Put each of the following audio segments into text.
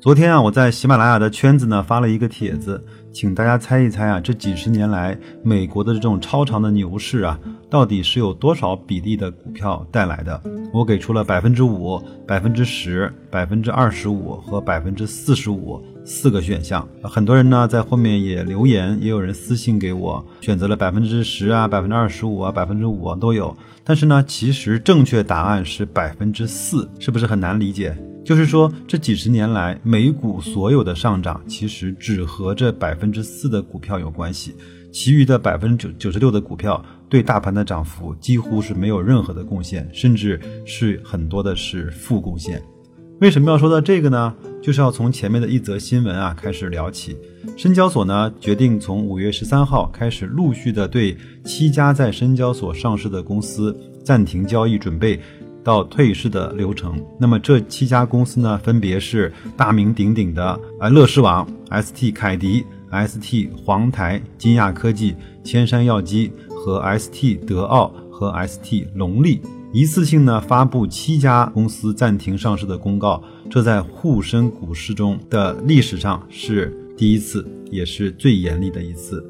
昨天啊，我在喜马拉雅的圈子呢发了一个帖子，请大家猜一猜啊，这几十年来美国的这种超长的牛市啊，到底是有多少比例的股票带来的？我给出了百分之五、百分之十、百分之二十五和百分之四十五四个选项。很多人呢在后面也留言，也有人私信给我，选择了百分之十啊、百分之二十五啊、百分之五啊都有。但是呢，其实正确答案是百分之四，是不是很难理解？就是说，这几十年来，美股所有的上涨，其实只和这百分之四的股票有关系，其余的百分之九九十六的股票对大盘的涨幅几乎是没有任何的贡献，甚至是很多的是负贡献。为什么要说到这个呢？就是要从前面的一则新闻啊开始聊起。深交所呢决定从五月十三号开始，陆续的对七家在深交所上市的公司暂停交易，准备。到退市的流程，那么这七家公司呢，分别是大名鼎鼎的呃乐视网、ST 凯迪、ST 黄台、金亚科技、千山药机和 ST 德奥和 ST 龙力，一次性呢发布七家公司暂停上市的公告，这在沪深股市中的历史上是第一次，也是最严厉的一次。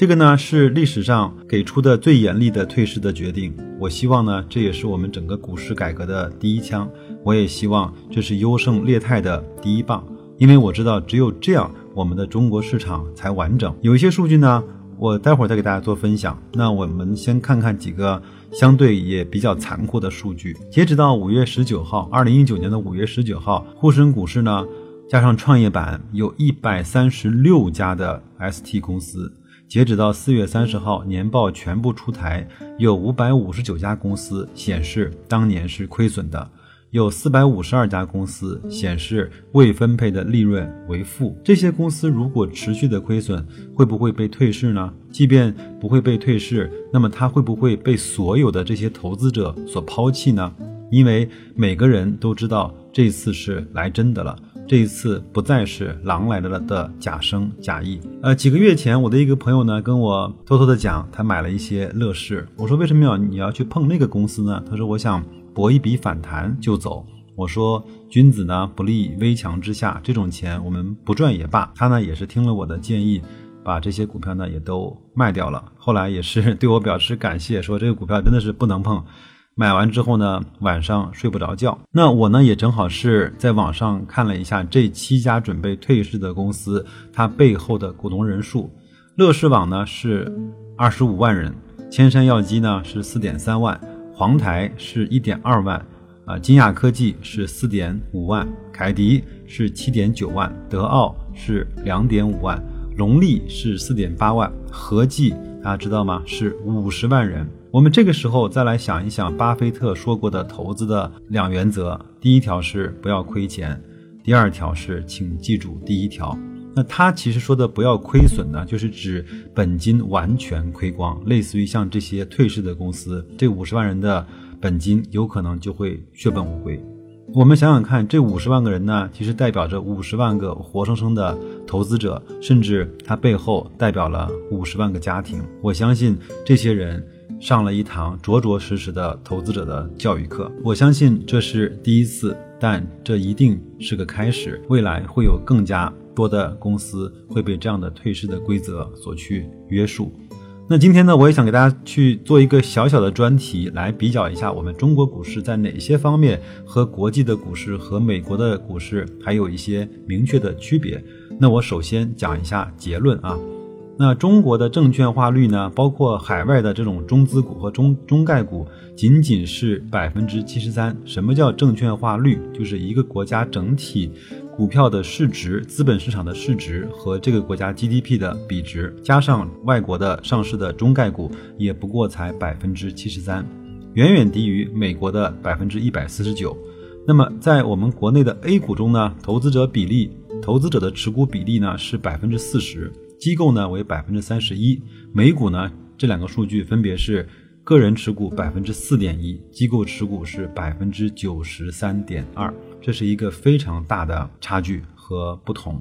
这个呢是历史上给出的最严厉的退市的决定。我希望呢，这也是我们整个股市改革的第一枪。我也希望这是优胜劣汰的第一棒，因为我知道只有这样，我们的中国市场才完整。有一些数据呢，我待会儿再给大家做分享。那我们先看看几个相对也比较残酷的数据。截止到五月十九号，二零一九年的五月十九号，沪深股市呢，加上创业板，有一百三十六家的 ST 公司。截止到四月三十号，年报全部出台，有五百五十九家公司显示当年是亏损的，有四百五十二家公司显示未分配的利润为负。这些公司如果持续的亏损，会不会被退市呢？即便不会被退市，那么它会不会被所有的这些投资者所抛弃呢？因为每个人都知道这次是来真的了。这一次不再是狼来了的假声假意。呃，几个月前，我的一个朋友呢跟我偷偷的讲，他买了一些乐视。我说为什么要你要去碰那个公司呢？他说我想搏一笔反弹就走。我说君子呢不立危墙之下，这种钱我们不赚也罢。他呢也是听了我的建议，把这些股票呢也都卖掉了。后来也是 对我表示感谢，说这个股票真的是不能碰。买完之后呢，晚上睡不着觉。那我呢，也正好是在网上看了一下这七家准备退市的公司，它背后的股东人数。乐视网呢是二十五万人，千山药机呢是四点三万，黄台是一点二万，啊，金亚科技是四点五万，凯迪是七点九万，德奥是两点五万，龙力是四点八万，合计大家知道吗？是五十万人。我们这个时候再来想一想，巴菲特说过的投资的两原则：第一条是不要亏钱，第二条是请记住第一条。那他其实说的不要亏损呢，就是指本金完全亏光，类似于像这些退市的公司，这五十万人的本金有可能就会血本无归。我们想想看，这五十万个人呢，其实代表着五十万个活生生的投资者，甚至他背后代表了五十万个家庭。我相信这些人。上了一堂着着实实的投资者的教育课，我相信这是第一次，但这一定是个开始。未来会有更加多的公司会被这样的退市的规则所去约束。那今天呢，我也想给大家去做一个小小的专题，来比较一下我们中国股市在哪些方面和国际的股市和美国的股市还有一些明确的区别。那我首先讲一下结论啊。那中国的证券化率呢？包括海外的这种中资股和中中概股，仅仅是百分之七十三。什么叫证券化率？就是一个国家整体股票的市值、资本市场的市值和这个国家 GDP 的比值，加上外国的上市的中概股，也不过才百分之七十三，远远低于美国的百分之一百四十九。那么在我们国内的 A 股中呢，投资者比例、投资者的持股比例呢是百分之四十。机构呢为百分之三十一，美股呢这两个数据分别是个人持股百分之四点一，机构持股是百分之九十三点二，这是一个非常大的差距和不同。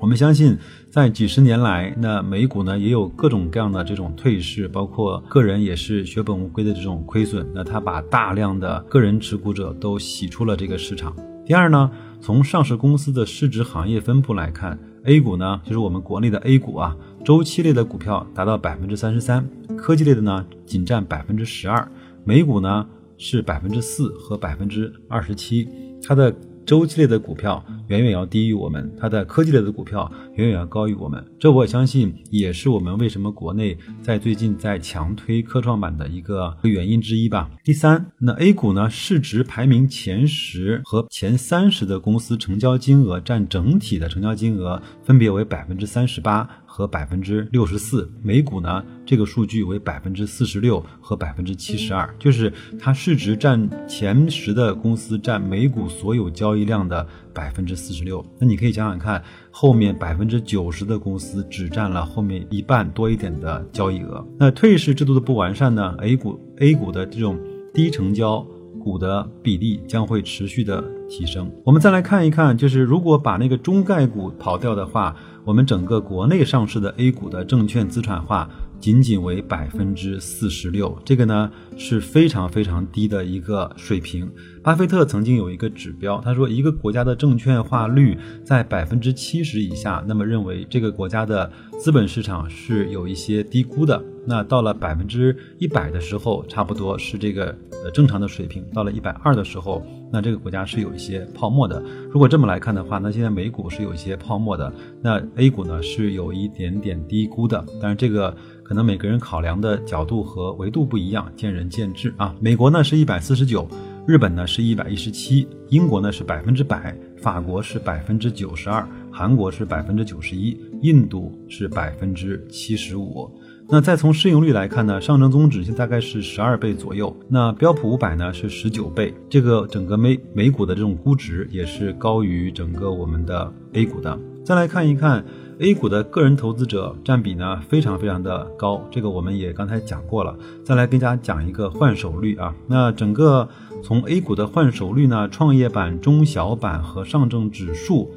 我们相信，在几十年来，那美股呢也有各种各样的这种退市，包括个人也是血本无归的这种亏损。那他把大量的个人持股者都洗出了这个市场。第二呢，从上市公司的市值行业分布来看，A 股呢就是我们国内的 A 股啊，周期类的股票达到百分之三十三，科技类的呢仅占百分之十二，美股呢是百分之四和百分之二十七，它的。周期类的股票远远要低于我们，它的科技类的股票远远要高于我们。这我相信也是我们为什么国内在最近在强推科创板的一个原因之一吧。第三，那 A 股呢，市值排名前十和前三十的公司成交金额占整体的成交金额分别为百分之三十八。和百分之六十四，美股呢这个数据为百分之四十六和百分之七十二，就是它市值占前十的公司占美股所有交易量的百分之四十六。那你可以想想看，后面百分之九十的公司只占了后面一半多一点的交易额。那退市制度的不完善呢？A 股 A 股的这种低成交。股的比例将会持续的提升。我们再来看一看，就是如果把那个中概股跑掉的话，我们整个国内上市的 A 股的证券资产化仅仅为百分之四十六，这个呢是非常非常低的一个水平。巴菲特曾经有一个指标，他说一个国家的证券化率在百分之七十以下，那么认为这个国家的资本市场是有一些低估的。那到了百分之一百的时候，差不多是这个呃正常的水平。到了一百二的时候，那这个国家是有一些泡沫的。如果这么来看的话，那现在美股是有一些泡沫的，那 A 股呢是有一点点低估的。但是这个可能每个人考量的角度和维度不一样，见仁见智啊。美国呢是一百四十九，日本呢是一百一十七，英国呢是百分之百，法国是百分之九十二，韩国是百分之九十一，印度是百分之七十五。那再从市盈率来看呢，上证综指现在大概是十二倍左右，那标普五百呢是十九倍，这个整个美美股的这种估值也是高于整个我们的 A 股的。再来看一看 A 股的个人投资者占比呢，非常非常的高，这个我们也刚才讲过了。再来跟大家讲一个换手率啊，那整个从 A 股的换手率呢，创业板、中小板和上证指数。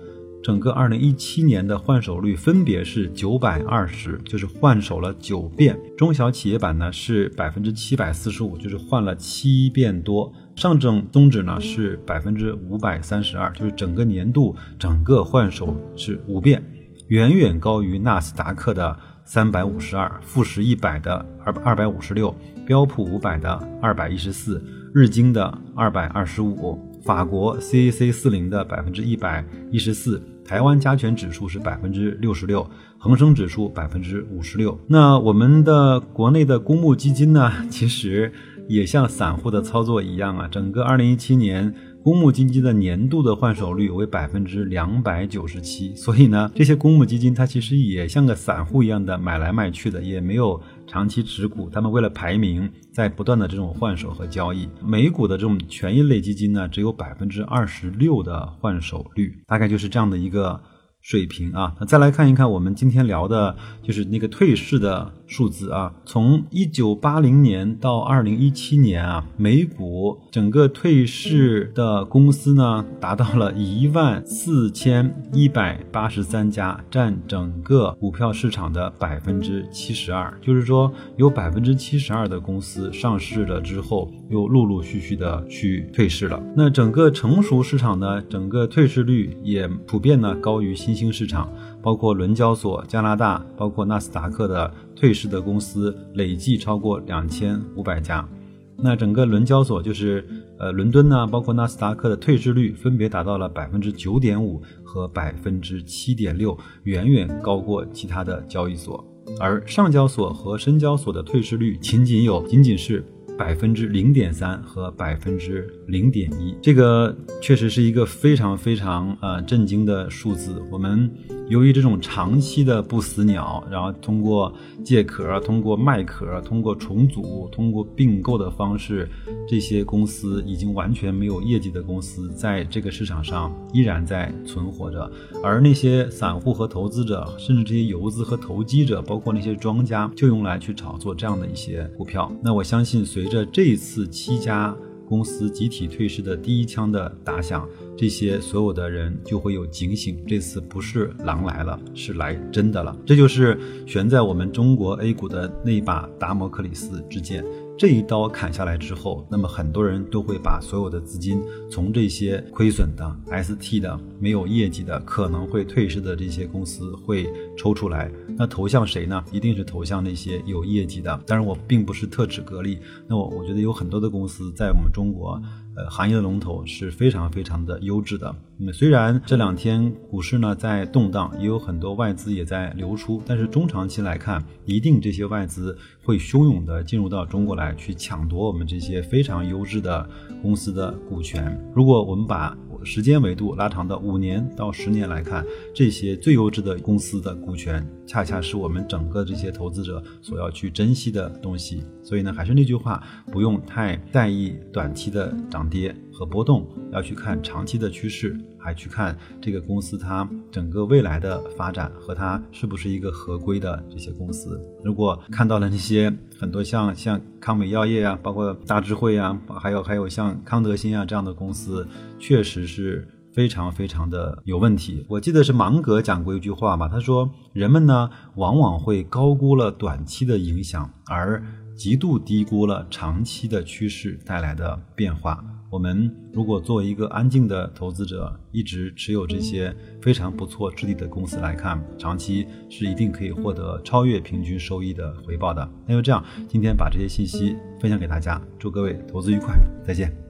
整个二零一七年的换手率分别是九百二十，就是换手了九遍；中小企业板呢是百分之七百四十五，就是换了七遍多；上证综指呢是百分之五百三十二，就是整个年度整个换手是五遍，远远高于纳斯达克的三百五十二、富时一百的二二百五十六、标普五百的二百一十四、日经的二百二十五。法国 CAC 四零的百分之一百一十四，台湾加权指数是百分之六十六，恒生指数百分之五十六。那我们的国内的公募基金呢，其实也像散户的操作一样啊，整个二零一七年。公募基金的年度的换手率为百分之两百九十七，所以呢，这些公募基金它其实也像个散户一样的买来卖去的，也没有长期持股，他们为了排名在不断的这种换手和交易。美股的这种权益类基金呢，只有百分之二十六的换手率，大概就是这样的一个。水平啊，那再来看一看我们今天聊的，就是那个退市的数字啊。从一九八零年到二零一七年啊，美股整个退市的公司呢，达到了一万四千一百八十三家，占整个股票市场的百分之七十二。就是说，有百分之七十二的公司上市了之后，又陆陆续续的去退市了。那整个成熟市场呢，整个退市率也普遍呢高于新。新兴市场包括伦交所、加拿大，包括纳斯达克的退市的公司累计超过两千五百家。那整个伦交所就是呃伦敦呢，包括纳斯达克的退市率分别达到了百分之九点五和百分之七点六，远远高过其他的交易所。而上交所和深交所的退市率仅仅有仅仅是。百分之零点三和百分之零点一，这个确实是一个非常非常呃震惊的数字。我们由于这种长期的不死鸟，然后通过借壳、通过卖壳、通过重组、通过并购的方式，这些公司已经完全没有业绩的公司，在这个市场上依然在存活着。而那些散户和投资者，甚至这些游资和投机者，包括那些庄家，就用来去炒作这样的一些股票。那我相信，随着这一次七家公司集体退市的第一枪的打响。这些所有的人就会有警醒，这次不是狼来了，是来真的了。这就是悬在我们中国 A 股的那把达摩克里斯之剑。这一刀砍下来之后，那么很多人都会把所有的资金从这些亏损的、ST 的、没有业绩的、可能会退市的这些公司会抽出来。那投向谁呢？一定是投向那些有业绩的。当然，我并不是特指格力。那我我觉得有很多的公司在我们中国。呃，行业的龙头是非常非常的优质的。那虽然这两天股市呢在动荡，也有很多外资也在流出，但是中长期来看，一定这些外资会汹涌的进入到中国来，去抢夺我们这些非常优质的公司的股权。如果我们把时间维度拉长到五年到十年来看，这些最优质的公司的股权，恰恰是我们整个这些投资者所要去珍惜的东西。所以呢，还是那句话，不用太在意短期的涨跌和波动，要去看长期的趋势，还去看这个公司它整个未来的发展和它是不是一个合规的这些公司。如果看到了那些很多像像康美药业啊，包括大智慧啊，还有还有像康德新啊这样的公司，确实是非常非常的有问题。我记得是芒格讲过一句话嘛，他说人们呢往往会高估了短期的影响，而极度低估了长期的趋势带来的变化。我们如果作为一个安静的投资者，一直持有这些非常不错质地的公司来看，长期是一定可以获得超越平均收益的回报的。那就这样，今天把这些信息分享给大家，祝各位投资愉快，再见。